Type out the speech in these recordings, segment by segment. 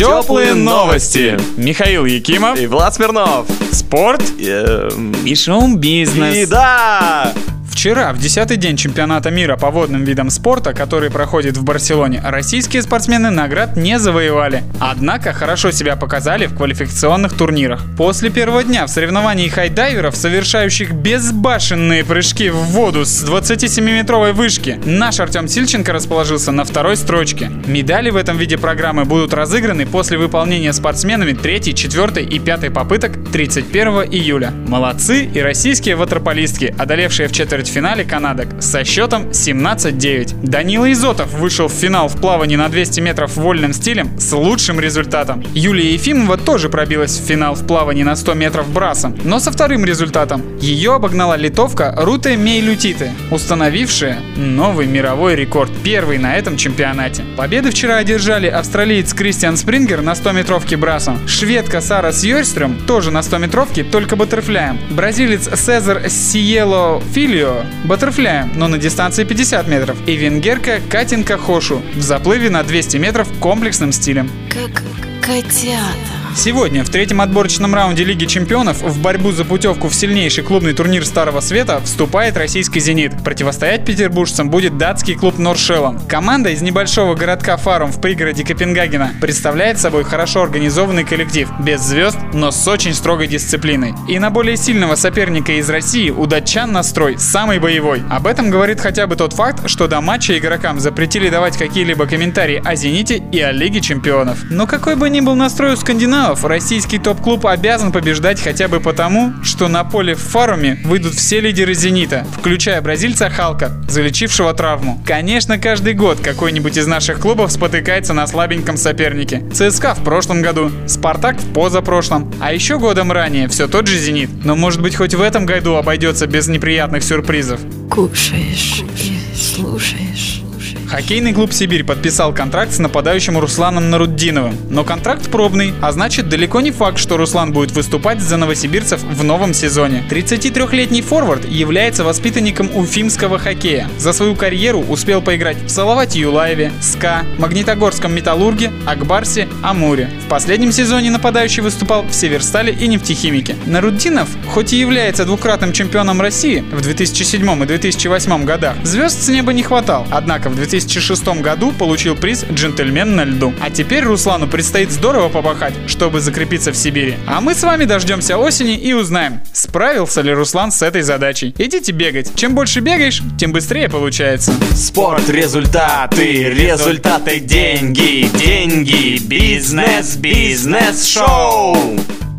Теплые новости. Михаил Якимов. И Влад Смирнов. Спорт. Эм, И шоу-бизнес. И да! Вчера, в десятый день чемпионата мира по водным видам спорта, который проходит в Барселоне, российские спортсмены наград не завоевали. Однако хорошо себя показали в квалификационных турнирах. После первого дня в соревновании хайдайверов, совершающих безбашенные прыжки в воду с 27-метровой вышки, наш Артем Сильченко расположился на второй строчке. Медали в этом виде программы будут разыграны после выполнения спортсменами 3, 4 и 5 попыток 31 июля. Молодцы и российские ватерполистки, одолевшие в четвертьфинале канадок со счетом 17-9. Данила Изотов вышел в финал в плавании на 200 метров вольным стилем с лучшим результатом. Юлия Ефимова тоже пробилась в финал в плавании на 100 метров брасом, но со вторым результатом. Ее обогнала литовка Руте Мейлютиты, установившая новый мировой рекорд, первый на этом чемпионате. Победы вчера одержали австралиец Кристиан Спрингер на 100 метровке брасом, шведка Сара Сьерстрöm тоже на 100 метровке, только баттерфляем, бразилец Сезар Сиело Филио баттерфляем, но на дистанции 50 метров, и венгерка Катинка Хошу в заплыве на 200 метров комплексным стилем. Как котята. Сегодня в третьем отборочном раунде Лиги чемпионов в борьбу за путевку в сильнейший клубный турнир Старого Света вступает российский «Зенит». Противостоять петербуржцам будет датский клуб «Норшеллом». Команда из небольшого городка Фарум в пригороде Копенгагена представляет собой хорошо организованный коллектив, без звезд, но с очень строгой дисциплиной. И на более сильного соперника из России у датчан настрой самый боевой. Об этом говорит хотя бы тот факт, что до матча игрокам запретили давать какие-либо комментарии о «Зените» и о Лиге чемпионов. Но какой бы ни был настрой у скандинавов, российский топ-клуб обязан побеждать хотя бы потому, что на поле в Фаруме выйдут все лидеры «Зенита», включая бразильца Халка, залечившего травму. Конечно, каждый год какой-нибудь из наших клубов спотыкается на слабеньком сопернике. ЦСКА в прошлом году, Спартак в позапрошлом, а еще годом ранее все тот же «Зенит». Но может быть хоть в этом году обойдется без неприятных сюрпризов. Кушаешь и слушаешь. Хоккейный клуб «Сибирь» подписал контракт с нападающим Русланом Наруддиновым. Но контракт пробный, а значит далеко не факт, что Руслан будет выступать за новосибирцев в новом сезоне. 33-летний форвард является воспитанником уфимского хоккея. За свою карьеру успел поиграть в Салавате Юлаеве, СКА, Магнитогорском Металлурге, Акбарсе, Амуре. В последнем сезоне нападающий выступал в Северстале и Нефтехимике. Наруддинов, хоть и является двукратным чемпионом России в 2007 и 2008 годах, звезд с неба не хватал. Однако в 2000 2006 году получил приз «Джентльмен на льду». А теперь Руслану предстоит здорово побахать, чтобы закрепиться в Сибири. А мы с вами дождемся осени и узнаем, справился ли Руслан с этой задачей. Идите бегать. Чем больше бегаешь, тем быстрее получается. Спорт, результаты, результаты, деньги, деньги, бизнес, бизнес, шоу.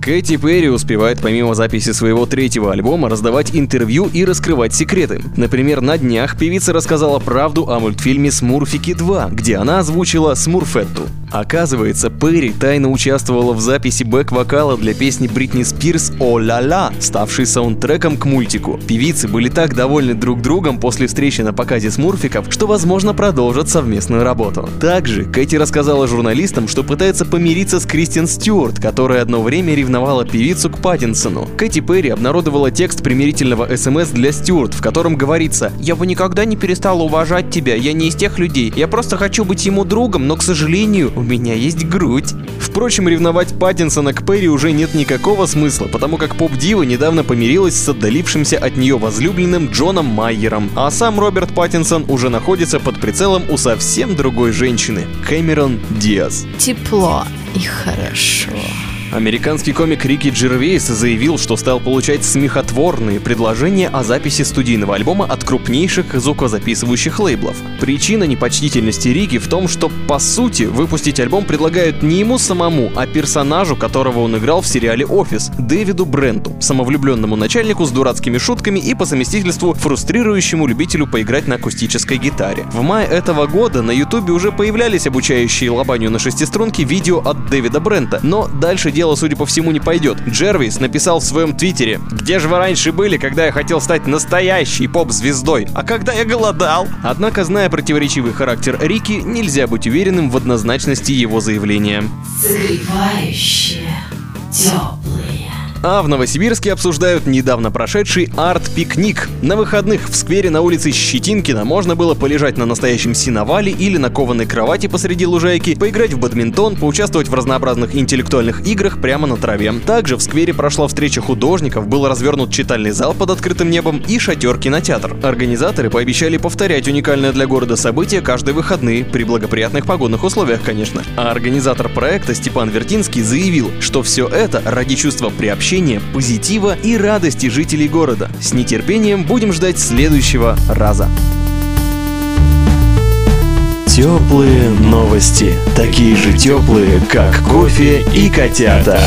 Кэти Перри успевает помимо записи своего третьего альбома раздавать интервью и раскрывать секреты. Например, на днях певица рассказала правду о мультфильме «Смурфики 2», где она озвучила Смурфетту. Оказывается, Перри тайно участвовала в записи бэк-вокала для песни Бритни Спирс «О ла ла», ставшей саундтреком к мультику. Певицы были так довольны друг другом после встречи на показе смурфиков, что, возможно, продолжат совместную работу. Также Кэти рассказала журналистам, что пытается помириться с Кристиан Стюарт, которая одно время ревновала певицу к Паттинсону. Кэти Перри обнародовала текст примирительного СМС для Стюарт, в котором говорится «Я бы никогда не перестала уважать тебя, я не из тех людей, я просто хочу быть ему другом, но, к сожалению, у меня есть грудь». Впрочем, ревновать Паттинсона к Перри уже нет никакого смысла, потому как поп-дива недавно помирилась с отдалившимся от нее возлюбленным Джоном Майером, а сам Роберт Паттинсон уже находится под прицелом у совсем другой женщины – Кэмерон Диас. Тепло и хорошо. Американский комик Рики Джервейс заявил, что стал получать смехотворные предложения о записи студийного альбома от крупнейших звукозаписывающих лейблов. Причина непочтительности Рики в том, что, по сути, выпустить альбом предлагают не ему самому, а персонажу, которого он играл в сериале «Офис» — Дэвиду Бренту, самовлюбленному начальнику с дурацкими шутками и по совместительству фрустрирующему любителю поиграть на акустической гитаре. В мае этого года на ютубе уже появлялись обучающие лобанию на шестиструнке видео от Дэвида Брента, но дальше дело, судя по всему, не пойдет. Джервис написал в своем твиттере «Где же вы раньше были, когда я хотел стать настоящей поп-звездой? А когда я голодал?» Однако, зная противоречивый характер Рики, нельзя быть уверенным в однозначности его заявления. Согревающие, теплые. А в Новосибирске обсуждают недавно прошедший арт-пикник. На выходных в сквере на улице Щетинкина можно было полежать на настоящем синовале или на кованой кровати посреди лужайки, поиграть в бадминтон, поучаствовать в разнообразных интеллектуальных играх прямо на траве. Также в сквере прошла встреча художников, был развернут читальный зал под открытым небом и шатер-кинотеатр. Организаторы пообещали повторять уникальное для города событие каждые выходные, при благоприятных погодных условиях, конечно. А организатор проекта Степан Вертинский заявил, что все это ради чувства приобщения, позитива и радости жителей города. С нетерпением будем ждать следующего раза. Теплые новости. Такие же теплые, как кофе и котята.